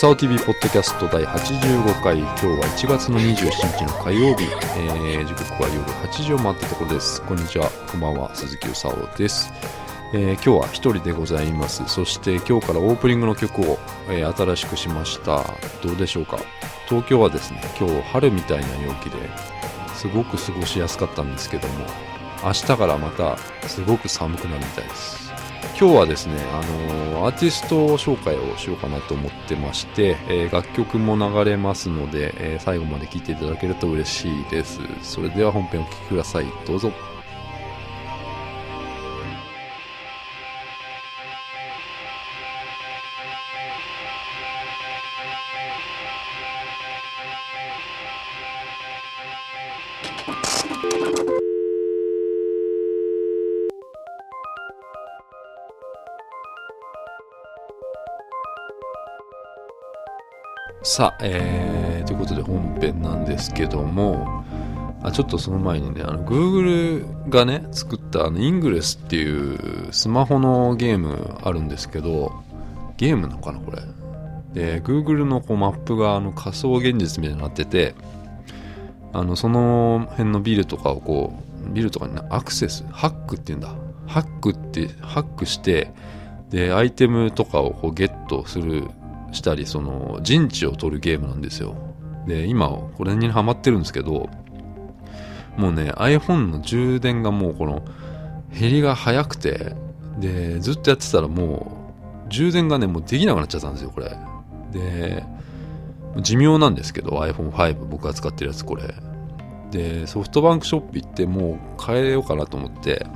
サオ TV ポッドキャスト第85回。今日は1月の27日の火曜日、えー、時刻は夜8時を回ったところです。こんにちは。こんばんは。鈴木うさおです、えー、今日は一人でございます。そして今日からオープニングの曲を、えー、新しくしました。どうでしょうか？東京はですね今日春みたいな陽気ですごく過ごしやすかったんですけども明日からまたすごく寒くなるみたいです。今日はですね、あのー、アーティスト紹介をしようかなと思ってまして、えー、楽曲も流れますので、えー、最後まで聴いていただけると嬉しいです。それでは本編お聴きください。どうぞ。さあ、えー、ということで本編なんですけども、あちょっとその前にね、あの、Google がね、作ったあの、イングレスっていうスマホのゲームあるんですけど、ゲームなのかな、これ。で、Google のこうマップがあの仮想現実みたいになってて、あの、その辺のビルとかをこう、ビルとかにねアクセス、ハックって言うんだ。ハックって、ハックして、で、アイテムとかをこうゲットするしたり、その陣地を取るゲームなんですよ。で、今、これにハマってるんですけど、もうね、iPhone の充電がもうこの、減りが早くて、で、ずっとやってたらもう、充電がね、もうできなくなっちゃったんですよ、これ。で、寿命なんですけど、iPhone5 僕が使ってるやつ、これ。で、ソフトバンクショップ行ってもう変えようかなと思って、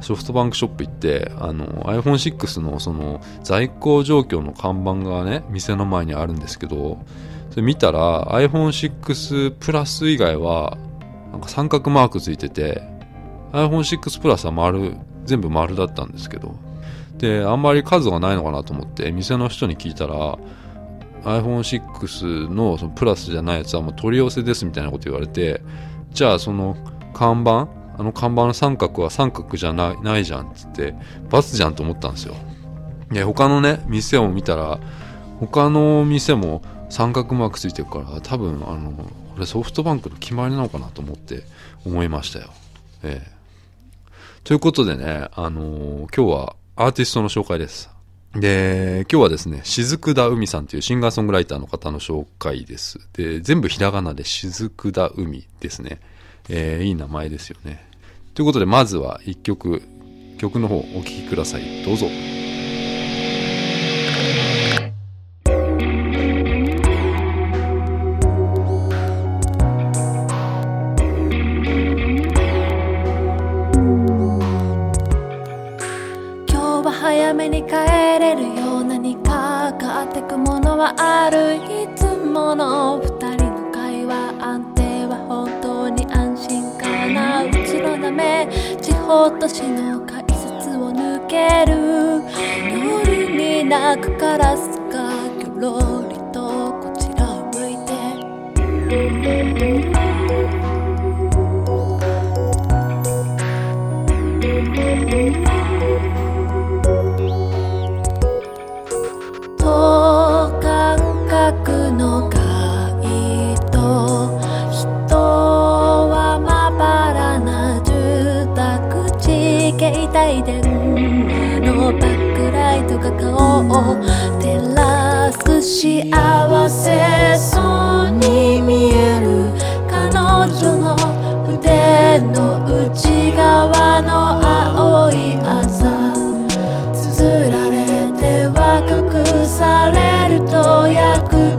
ソフトバンクショップ行って、あの、iPhone6 のその在庫状況の看板がね、店の前にあるんですけど、それ見たら iPhone6 プラス以外は、なんか三角マークついてて、iPhone6 プラスは丸、全部丸だったんですけど、で、あんまり数がないのかなと思って、店の人に聞いたら、iPhone6 のそのプラスじゃないやつはもう取り寄せですみたいなこと言われて、じゃあその看板あの看板の三角は三角じゃないないじゃんっつって、バツじゃんと思ったんですよ。で、他のね、店を見たら、他の店も三角マークついてるから、多分、あの、これソフトバンクの決まりなのかなと思って思いましたよ。ええということでね、あのー、今日はアーティストの紹介です。で、今日はですね、雫田海さんというシンガーソングライターの方の紹介です。で、全部ひらがなで雫田海ですね。えー、いい名前ですよね。ということで、まずは1曲、曲の方お聴きください。どうぞ。ため地方都市の改札を抜ける。夜に泣くカラスがギョロリとこちらを向いて。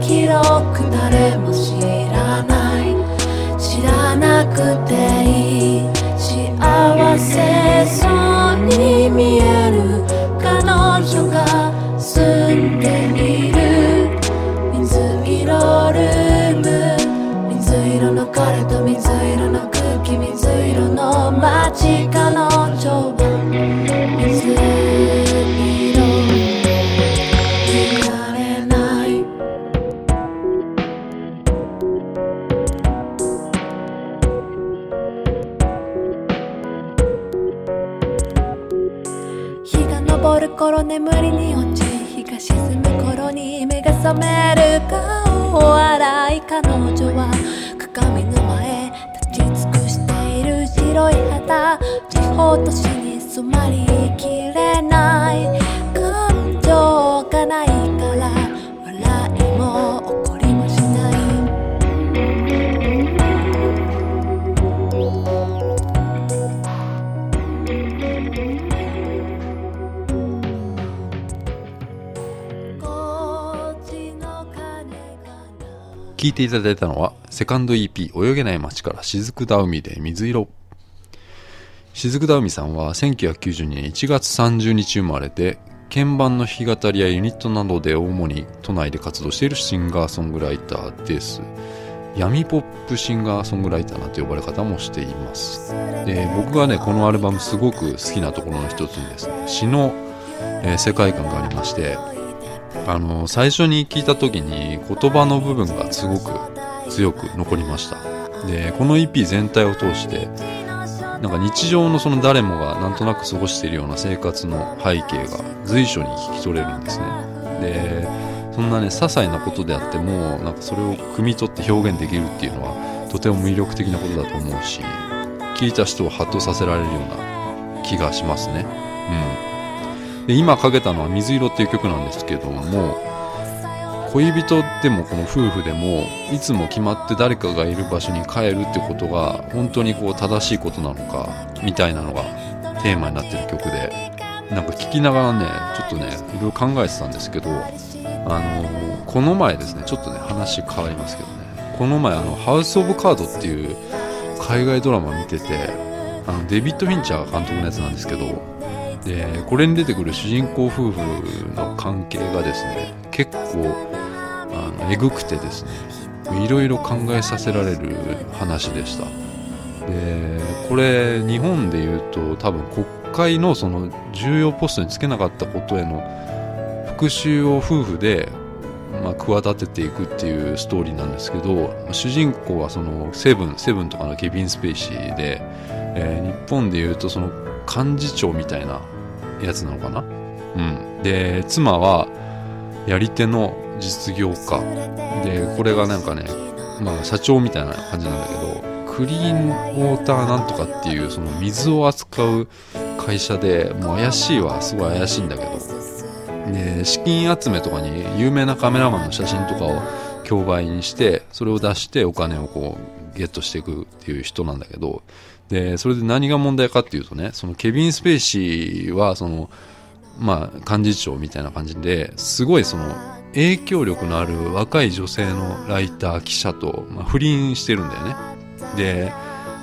記録誰も知らない知らなくていい幸せそうに見える彼女が頃眠りに落ち日が沈む頃に目が覚める顔。を洗い彼女は鏡の前立ち尽くしている白い旗。地方都市に染まりきれない。鳴聞いていただいたのはセカンド EP「泳げない街から雫田海で水色」雫田海さんは1992年1月30日生まれで鍵盤の弾き語りやユニットなどで主に都内で活動しているシンガーソングライターです。闇ポップシンガーソングライターなんて呼ばれ方もしています。で僕がねこのアルバムすごく好きなところの一つにですね詩の、えー世界観がありましてあの最初に聞いた時に言葉の部分がすごく強く残りました。でこの EP 全体を通してなんか日常のその誰もがなんとなく過ごしているような生活の背景が随所に聞き取れるんですね。でそんなね些細なことであってもなんかそれを汲み取って表現できるっていうのはとても魅力的なことだと思うし聞いた人をハッとさせられるような気がしますね。うん。で今かけたのは「水色」っていう曲なんですけども恋人でもこの夫婦でもいつも決まって誰かがいる場所に帰るってことが本当にこう正しいことなのかみたいなのがテーマになってる曲でなんか聴きながらねちょっとねいろいろ考えてたんですけどあのこの前ですねちょっとね話変わりますけどね。この前あの「ハウス・オブ・カード」っていう海外ドラマ見ててあのデビッド・フィンチャー監督のやつなんですけどでこれに出てくる主人公夫婦の関係がですね結構あのえぐくてですねいろいろ考えさせられる話でした。でこれ日本で言うと多分国会のその重要ポストにつけなかったことへの復讐を夫婦で、まあ、企てていくっていうストーリーなんですけど主人公はそのセブンセブンとかのケビン・スペイシーで、えー日本で言うとその幹事長みたいなやつなのかな？うん。で妻はやり手の実業家。でこれがなんかね、まあ、社長みたいな感じなんだけどクリーンウォーターなんとかっていうその水を扱う会社でもう怪しいはすごい怪しいんだけど。で資金集めとかに有名なカメラマンの写真とかを競売にしてそれを出してお金をこうゲットしていくっていう人なんだけどでそれで何が問題かっていうとねそのケビン・スペイシーはそのまあ幹事長みたいな感じですごいその影響力のある若い女性のライター記者と、まあ、不倫してるんだよね。で、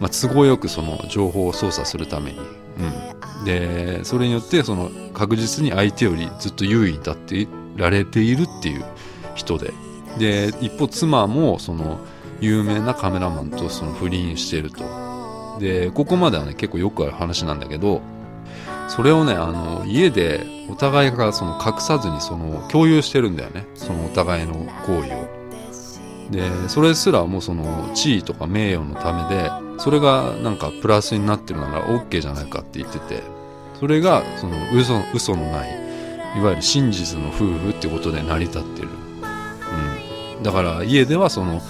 まあ、都合よくその情報を操作するために、うん、でそれによってその確実に相手よりずっと優位に立ってられているっていう人で。で一方妻もその有名なカメラマンとその不倫してると。でここまではね結構よくある話なんだけどそれをねあの家でお互いがその隠さずにその共有してるんだよね。そのお互いの行為を。でそれすらもうその地位とか名誉のためでそれがなんかプラスになってるなら OK じゃないかって言っててそれがその嘘嘘のないいわゆる真実の夫婦ってことで成り立ってる、うん、だから家ではその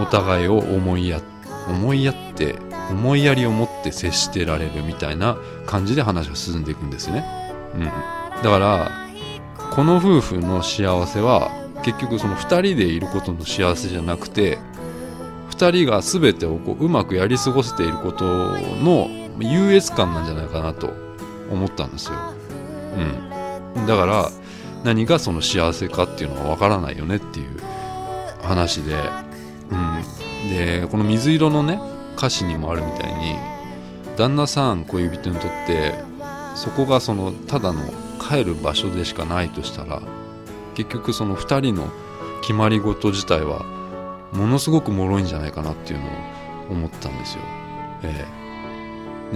お互いを思いや思いやって思いやりを持って接してられるみたいな感じで話が進んでいくんですね、うん、だからこの夫婦の幸せは結局その2人でいることの幸せじゃなくて2人が全てをこううまくやり過ごせていることの優越感なんじゃないかなと思ったんですよ、うん、だから何がその幸せかっていうのは分からないよねっていう話で、うん、でこの水色のね歌詞にもあるみたいに旦那さん恋人にとってそこがそのただの帰る場所でしかないとしたら結局その2人の決まり事自体はものすごく脆いんじゃないかなっていうのを思ったんですよ。ええ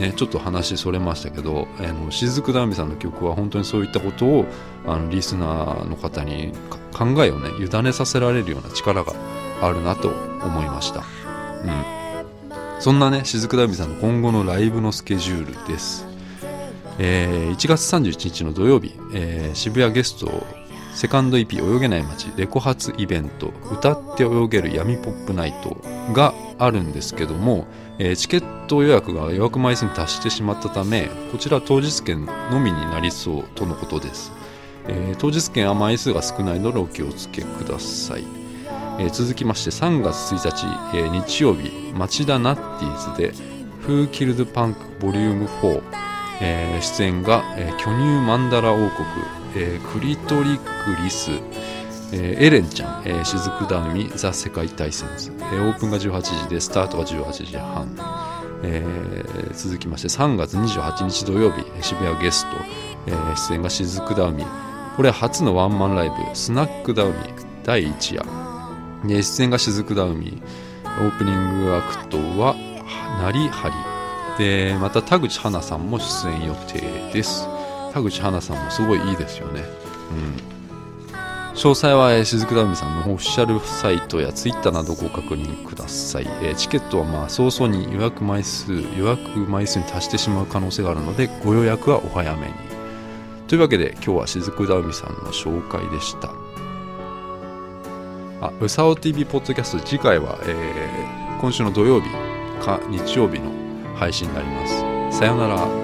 ね、ちょっと話それましたけど、あの雫だみさんの曲は本当にそういったことをあのリスナーの方に考えをね委ねさせられるような力があるなと思いました。うんそんなね、雫だみさんの今後のライブのスケジュールです。えー1月31日の土曜日、えー渋谷ゲストセカンド EP 泳げない街レコ発イベント歌って泳げる闇ポップナイトがあるんですけども、えーチケット予約が予約枚数に達してしまったためこちら当日券のみになりそうとのことです、えー当日券は枚数が少ないのでお気をつけください、えー続きまして3月1日、えー日曜日町田ナッティーズで「Who Killed Punk Vol. 4」えー出演が、えー巨乳マンダラ王国、えークリトリックリス、えーエレンちゃん、えー、雫ダウミザ世界大戦図、えーオープンが18時でスタートが18時半、えー続きまして3月28日土曜日渋谷ゲスト、えー出演が雫ダウミこれ初のワンマンライブスナックダウミ第1夜。で出演が雫ダウミオープニングアクトはなりはり。でまた田口花さんも出演予定です。田口花さんもすごいいいですよね。うん。詳細はえー雫ダウミさんのオフィシャルサイトやツイッターなどご確認ください、チケットはまあ早々に予約枚数予約枚数に達してしまう可能性があるのでご予約はお早めに。というわけで今日は雫ダウミさんの紹介でした。あうさお TV ポッドキャスト次回は、えー今週の土曜日か日曜日の配信になります。さようなら。